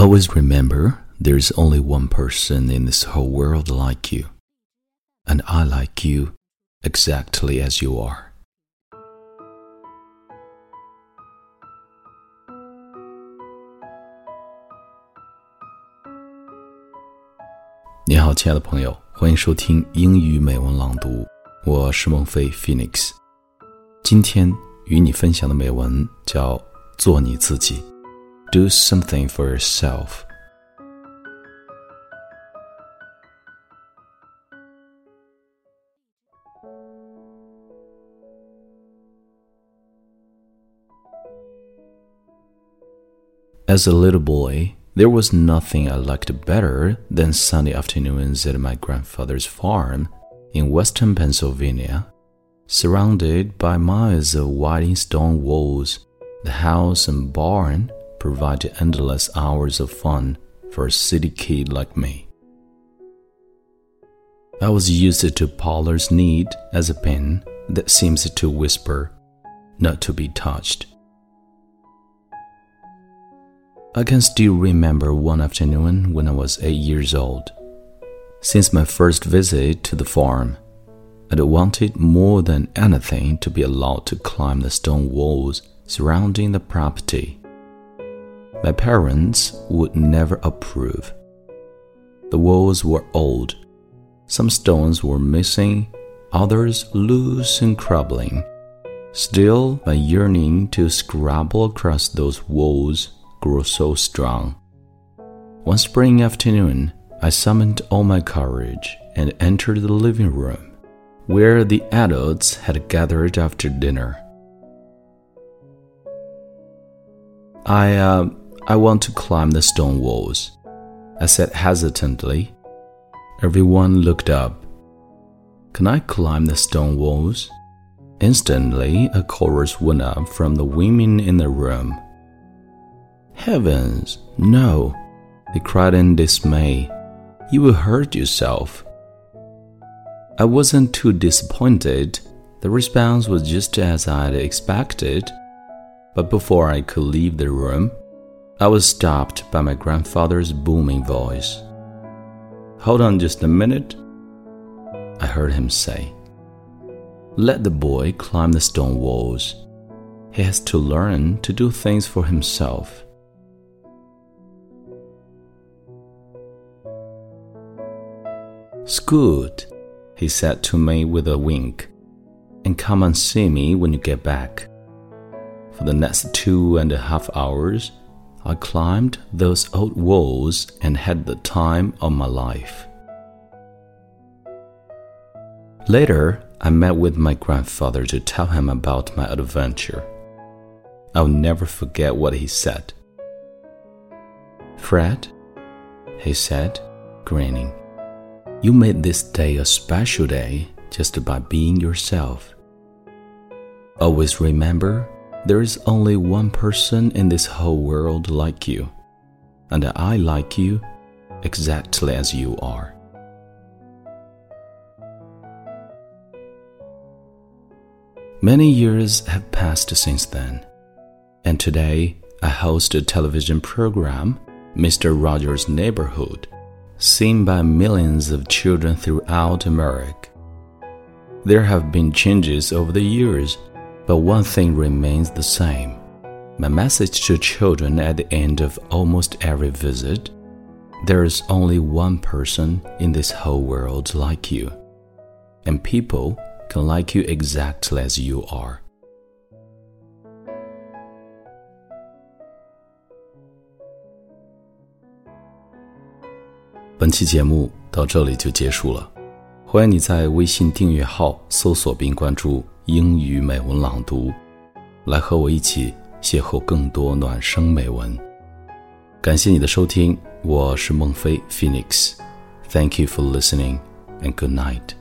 Always remember there is only one person in this whole world like you, and I like you exactly as you are. 你好，亲爱的朋友，欢迎收听英语美文朗读，我是孟非 Phoenix。今天与你分享的美文叫《做你自己》，Do something for yourself. As a little boy, there was nothing I liked better than sunny afternoons at my grandfather's farm in western Pennsylvania. Surrounded by miles of white stone walls, the house and barn provided endless hours of fun for a city kid like me. I was used to Pollard's need as a pen that seems to whisper, not to be touched. I can still remember one afternoon when I was eight years old. Since my first visit to the farm, I'd wanted more than anything to be allowed to climb the stone walls surrounding the property. My parents would never approve. The walls were old. Some stones were missing, others loose and crumbling. Still, my yearning to scrabble across those walls grew so strong. One spring afternoon, I summoned all my courage and entered the living room, where the adults had gathered after dinner. I, uh, I want to climb the stone walls, I said hesitantly. Everyone looked up. Can I climb the stone walls? Instantly, a chorus went up from the women in the room. Heavens, no, they cried in dismay. You will hurt yourself. I wasn't too disappointed. The response was just as I'd expected. But before I could leave the room, I was stopped by my grandfather's booming voice. Hold on just a minute, I heard him say. Let the boy climb the stone walls. He has to learn to do things for himself. Scoot, he said to me with a wink, and come and see me when you get back. For the next two and a half hours, I climbed those old walls and had the time of my life. Later, I met with my grandfather to tell him about my adventure. I'll never forget what he said. Fred, he said, grinning. You made this day a special day just by being yourself. Always remember, there is only one person in this whole world like you, and I like you exactly as you are. Many years have passed since then, and today I host a television program, Mr. Rogers' Neighborhood seen by millions of children throughout America. There have been changes over the years, but one thing remains the same. My message to children at the end of almost every visit there is only one person in this whole world like you, and people can like you exactly as you are. 本期节目到这里就结束了，欢迎你在微信订阅号搜索并关注“ 英语美文朗读”，来和我一起邂逅更多暖声美文。感谢你的收听，我是孟非 Phoenix，Thank you for listening and good night。